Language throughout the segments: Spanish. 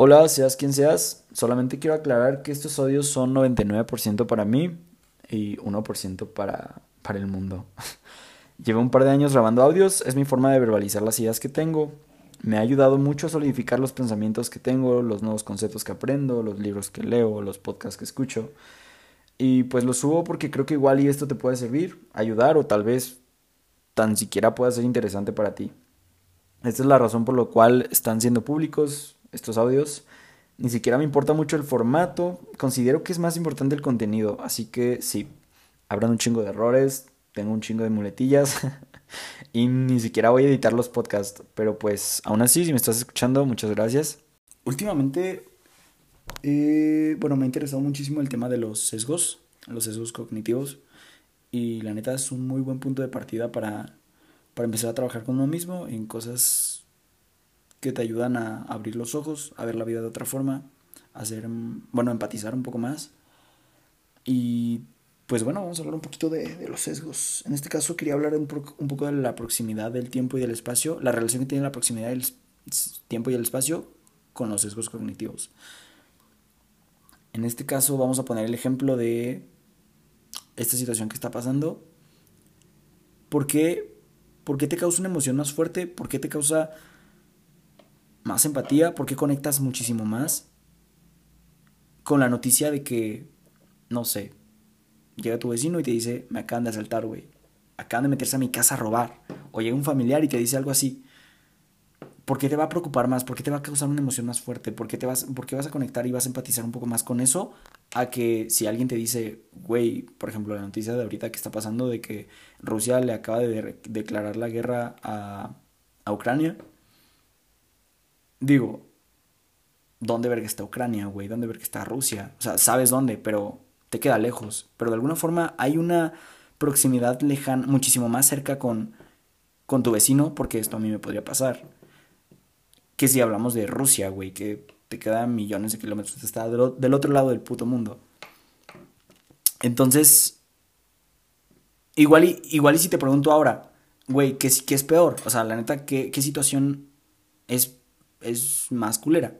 Hola, seas quien seas, solamente quiero aclarar que estos audios son 99% para mí y 1% para, para el mundo. Llevo un par de años grabando audios, es mi forma de verbalizar las ideas que tengo. Me ha ayudado mucho a solidificar los pensamientos que tengo, los nuevos conceptos que aprendo, los libros que leo, los podcasts que escucho. Y pues lo subo porque creo que igual y esto te puede servir, ayudar o tal vez tan siquiera pueda ser interesante para ti. Esta es la razón por la cual están siendo públicos, estos audios. Ni siquiera me importa mucho el formato, considero que es más importante el contenido, así que sí, habrán un chingo de errores, tengo un chingo de muletillas y ni siquiera voy a editar los podcasts, pero pues aún así, si me estás escuchando, muchas gracias. Últimamente, eh, bueno, me ha interesado muchísimo el tema de los sesgos, los sesgos cognitivos, y la neta es un muy buen punto de partida para, para empezar a trabajar con uno mismo en cosas que te ayudan a abrir los ojos, a ver la vida de otra forma, a hacer, bueno, empatizar un poco más. Y pues bueno, vamos a hablar un poquito de, los sesgos. En este caso quería hablar un, poco de la proximidad del tiempo y del espacio, la relación que tiene la proximidad del tiempo y el espacio con los sesgos cognitivos. En este caso vamos a poner el ejemplo de esta situación que está pasando. ¿Por qué, ¿Por qué te causa una emoción más fuerte? ¿Por qué te causa más empatía, porque conectas muchísimo más con la noticia de que, no sé, llega tu vecino y te dice, me acaban de asaltar, güey, acaban de meterse a mi casa a robar, o llega un familiar y te dice algo así. ¿Por qué te va a preocupar más? ¿Por qué te va a causar una emoción más fuerte? ¿Por qué, te vas, por vas a conectar y vas a empatizar un poco más con eso? A que si alguien te dice, güey, por ejemplo, la noticia de ahorita que está pasando de que Rusia le acaba de declarar la guerra a Ucrania digo, ¿dónde ver que está Ucrania, güey? ¿Dónde ver que está Rusia? O sea, sabes dónde, pero te queda lejos. Pero de alguna forma hay una proximidad lejana, muchísimo más cerca con, con tu vecino, porque esto a mí me podría pasar. Que si hablamos de Rusia, güey, que te queda millones de kilómetros, está del otro lado del puto mundo. Entonces, igual y, igual y si te pregunto ahora, güey, ¿qué, ¿qué, es peor? O sea, la neta, ¿qué, qué situación es es más culera.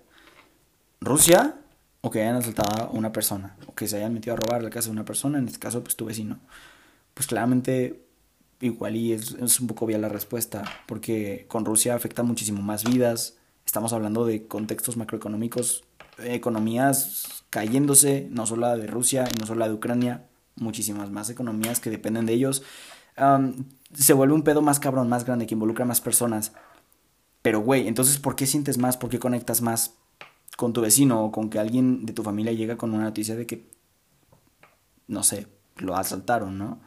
Rusia, o que hayan asaltado a una persona, o que se hayan metido a robar la casa de una persona, en este caso, pues tu vecino. Pues claramente, igual y es, un poco obvia la respuesta, porque con Rusia afecta muchísimo más vidas. Estamos hablando de contextos macroeconómicos, economías cayéndose, no solo la de Rusia y no solo la de Ucrania, muchísimas más economías que dependen de ellos. se vuelve un pedo más cabrón, más grande, que involucra más personas. Pero, güey, entonces, ¿por qué sientes más? ¿Por qué conectas más con tu vecino o con que alguien de tu familia llega con una noticia de que, no sé, lo asaltaron, ¿no?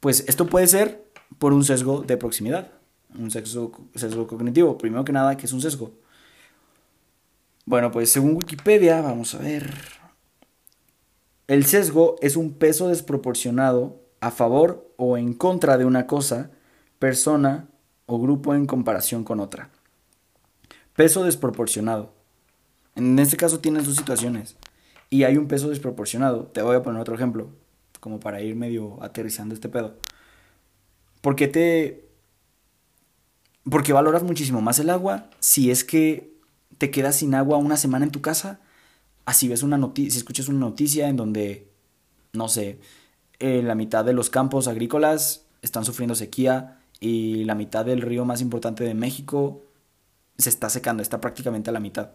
Pues esto puede ser por un sesgo de proximidad, un sesgo, sesgo cognitivo. Primero que nada, ¿qué es un sesgo? Bueno, pues según Wikipedia, vamos a ver. El sesgo es un peso desproporcionado a favor o en contra de una cosa, persona o grupo en comparación con otra. Peso desproporcionado. En este caso tienes dos situaciones y hay un peso desproporcionado. Te voy a poner otro ejemplo, como para ir medio aterrizando este pedo. ¿Por qué te... Porque valoras muchísimo más el agua si es que te quedas sin agua una semana en tu casa. Así ves una noticia, si escuchas una noticia en donde, no sé, eh, la mitad de los campos agrícolas están sufriendo sequía y la mitad del río más importante de México se está secando, está prácticamente a la mitad.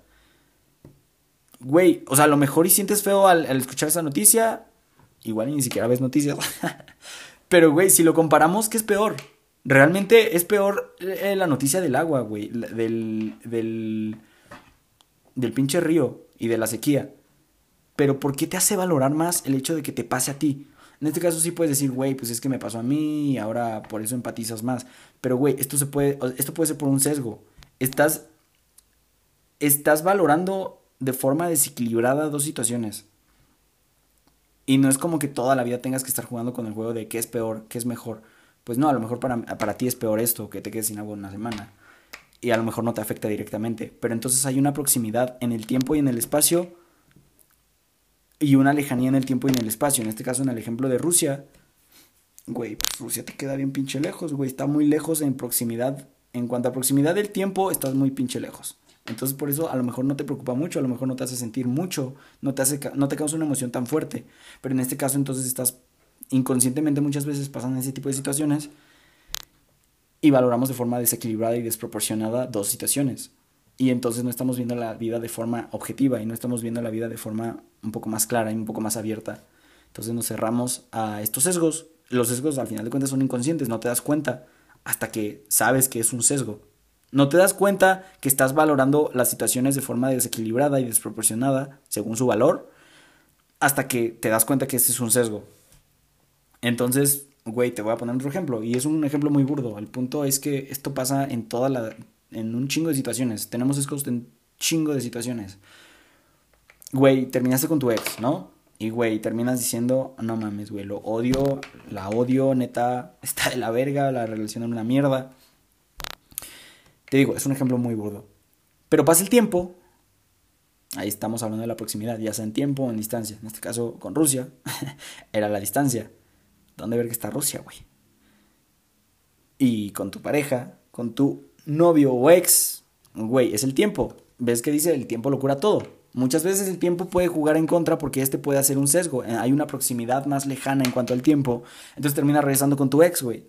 Güey, o sea, a lo mejor y sientes feo al, escuchar esa noticia, igual ni siquiera ves noticias. Pero, güey, si lo comparamos, ¿qué es peor? Realmente es peor eh, la noticia del agua, güey, del, del, del pinche río y de la sequía. Pero ¿por qué te hace valorar más el hecho de que te pase a ti? En este caso sí puedes decir, güey, pues es que me pasó a mí y ahora por eso empatizas más. Pero, güey, esto, se puede, esto puede ser por un sesgo estás, estás valorando de forma desequilibrada dos situaciones. Y no es como que toda la vida tengas que estar jugando con el juego de qué es peor, qué es mejor. Pues no, a lo mejor para, para ti es peor esto, que te quedes sin agua una semana. Y a lo mejor no te afecta directamente. Pero entonces hay una proximidad en el tiempo y en el espacio. Y una lejanía en el tiempo y en el espacio. En este caso, en el ejemplo de Rusia. Güey, pues Rusia te queda bien pinche lejos, güey. Está muy lejos en proximidad en cuanto a proximidad del tiempo, estás muy pinche lejos. Entonces por eso a lo mejor no te preocupa mucho, a lo mejor no te hace sentir mucho, no te, hace, no te causa una emoción tan fuerte. Pero en este caso entonces estás inconscientemente muchas veces pasan ese tipo de situaciones y valoramos de forma desequilibrada y desproporcionada dos situaciones. Y entonces no estamos viendo la vida de forma objetiva y no estamos viendo la vida de forma un poco más clara y un poco más abierta. Entonces nos cerramos a estos sesgos. Los sesgos al final de cuentas son inconscientes, no te das cuenta hasta que sabes que es un sesgo. No te das cuenta que estás valorando las situaciones de forma desequilibrada y desproporcionada según su valor hasta que te das cuenta que este es un sesgo. Entonces, güey, te voy a poner otro ejemplo. Y es un ejemplo muy burdo. El punto es que esto pasa en toda la. en un chingo de situaciones. Tenemos estos en chingo de situaciones. Güey, terminaste con tu ex, ¿no? Y güey, terminas diciendo, no mames, güey, lo odio, la odio, neta, está de la verga, la relación es una mierda. Te digo, es un ejemplo muy burdo. Pero pasa el tiempo, ahí estamos hablando de la proximidad, ya sea en tiempo o en distancia. En este caso, con Rusia, era la distancia. ¿Dónde ver que está Rusia, güey? Y con tu pareja, con tu novio o ex, güey, es el tiempo. ¿Ves que dice el tiempo lo cura todo? Muchas veces el tiempo puede jugar en contra porque este puede hacer un sesgo. Eh, hay una proximidad más lejana en cuanto al tiempo. Entonces terminas regresando con tu ex, güey.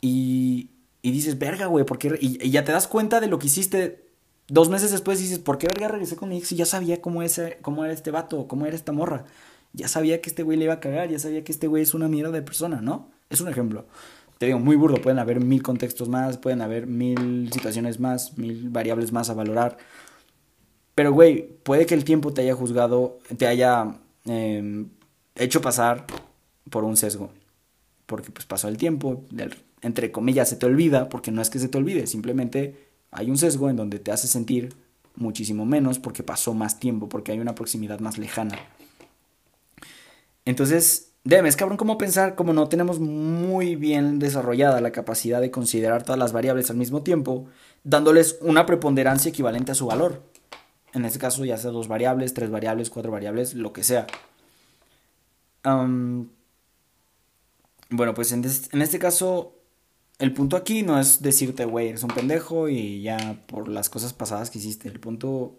Y, y dices, verga, güey, ¿por qué? Y, y, ya te das cuenta de lo que hiciste dos meses después. Dices, ¿por qué verga regresé con mi ex? Y ya sabía cómo, ese, cómo era este vato, cómo era esta morra ya sabía que este güey le iba a cagar, ya sabía que este güey es una mierda de persona, ¿no? Es un ejemplo. Te digo, muy burdo, pueden haber mil contextos más, pueden haber mil situaciones más, mil variables más a valorar. Pero, güey, puede que el tiempo te haya juzgado, te haya em, hecho pasar por un sesgo. Porque pues pasó el tiempo, entre comillas, se te olvida, porque no es que se te olvide, simplemente hay un sesgo en donde te hace sentir muchísimo menos porque pasó más tiempo, porque hay una proximidad más lejana. Entonces, es cabrón, cómo pensar, como no tenemos muy bien desarrollada la capacidad de considerar todas las variables al mismo tiempo, dándoles una preponderancia equivalente a su valor. En este caso, ya sea dos variables, tres variables, cuatro variables, lo que sea. bueno, pues en, en este caso, el punto aquí no es decirte, güey, eres un pendejo y ya por las cosas pasadas que hiciste. El punto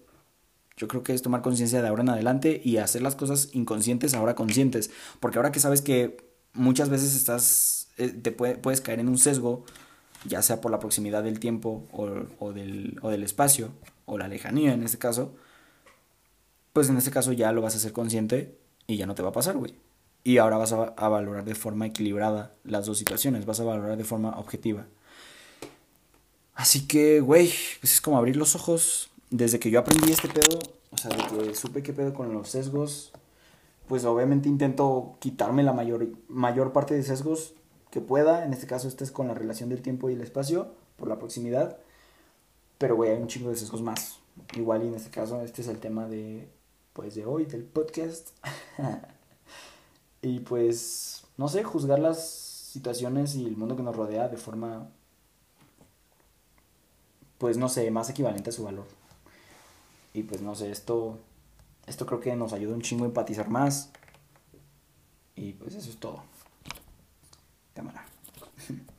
yo creo que es tomar conciencia de ahora en adelante y hacer las cosas inconscientes ahora conscientes. Porque ahora que sabes que muchas veces estás, eh, te puedes caer en un sesgo, ya sea por la proximidad del tiempo o, del, o del espacio, o la lejanía en este caso, pues en este caso ya lo vas a hacer consciente y ya no te va a pasar, güey. Y ahora vas a, valorar de forma equilibrada las dos situaciones, vas a valorar de forma objetiva. Así que, güey, pues es como abrir los ojos, desde que yo aprendí este pedo, o sea, de que supe qué pedo con los sesgos, pues obviamente intento quitarme la mayor, mayor parte de sesgos que pueda. En este caso, este es con la relación del tiempo y el espacio, por la proximidad. Pero, güey, hay un chingo de sesgos más. Igual y en este caso, este es el tema de, pues, de hoy, del podcast. y pues, no sé, juzgar las situaciones y el mundo que nos rodea de forma, pues, no sé, más equivalente a su valor. Y pues no sé, esto, esto creo que nos ayuda un chingo a empatizar más. Y pues eso es todo. Cámara.